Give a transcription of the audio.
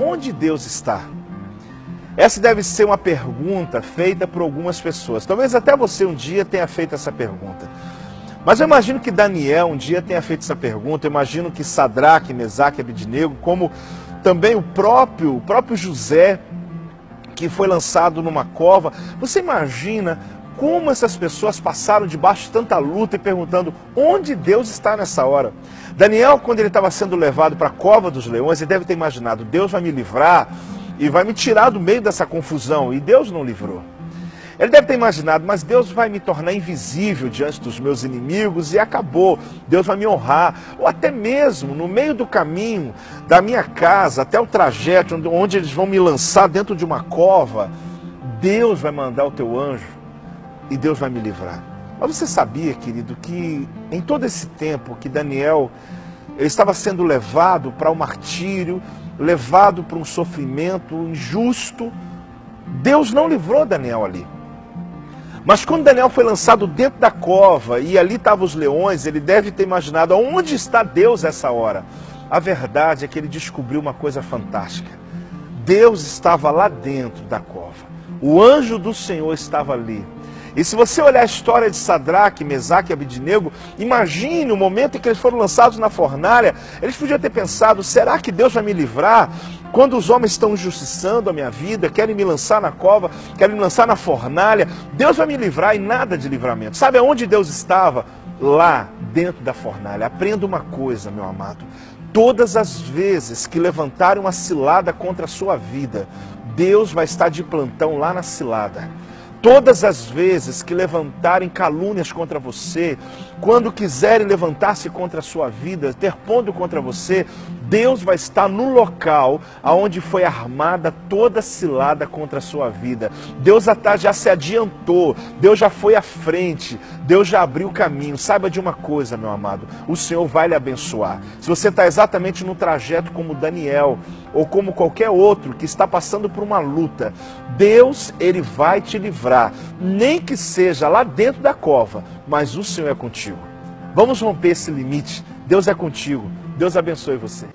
Onde Deus está? Essa deve ser uma pergunta feita por algumas pessoas. Talvez até você um dia tenha feito essa pergunta. Mas eu imagino que Daniel um dia tenha feito essa pergunta. Eu imagino que Sadraque, Mesaque Abidnego, como também o próprio, o próprio José, que foi lançado numa cova. Você imagina como essas pessoas passaram debaixo de tanta luta e perguntando onde Deus está nessa hora. Daniel, quando ele estava sendo levado para a cova dos leões, ele deve ter imaginado: Deus vai me livrar e vai me tirar do meio dessa confusão. E Deus não livrou. Ele deve ter imaginado, mas Deus vai me tornar invisível diante dos meus inimigos e acabou. Deus vai me honrar. Ou até mesmo no meio do caminho da minha casa até o trajeto onde eles vão me lançar dentro de uma cova, Deus vai mandar o teu anjo e Deus vai me livrar. Mas você sabia, querido, que em todo esse tempo que Daniel estava sendo levado para o martírio, levado para um sofrimento injusto, Deus não livrou Daniel ali. Mas quando Daniel foi lançado dentro da cova e ali estavam os leões, ele deve ter imaginado onde está Deus essa hora. A verdade é que ele descobriu uma coisa fantástica. Deus estava lá dentro da cova. O anjo do Senhor estava ali. E se você olhar a história de Sadraque, Mesaque e Abidnego, imagine o momento em que eles foram lançados na fornalha. Eles podiam ter pensado: será que Deus vai me livrar? Quando os homens estão injustiçando a minha vida, querem me lançar na cova, querem me lançar na fornalha, Deus vai me livrar e nada de livramento. Sabe aonde Deus estava? Lá, dentro da fornalha. Aprenda uma coisa, meu amado. Todas as vezes que levantarem uma cilada contra a sua vida, Deus vai estar de plantão lá na cilada. Todas as vezes que levantarem calúnias contra você, quando quiserem levantar-se contra a sua vida, ter pondo contra você, Deus vai estar no local aonde foi armada toda cilada contra a sua vida. Deus já se adiantou, Deus já foi à frente, Deus já abriu o caminho. Saiba de uma coisa, meu amado, o Senhor vai lhe abençoar. Se você está exatamente no trajeto como Daniel, ou como qualquer outro que está passando por uma luta, Deus, ele vai te livrar, nem que seja lá dentro da cova, mas o Senhor é contigo. Vamos romper esse limite. Deus é contigo. Deus abençoe você.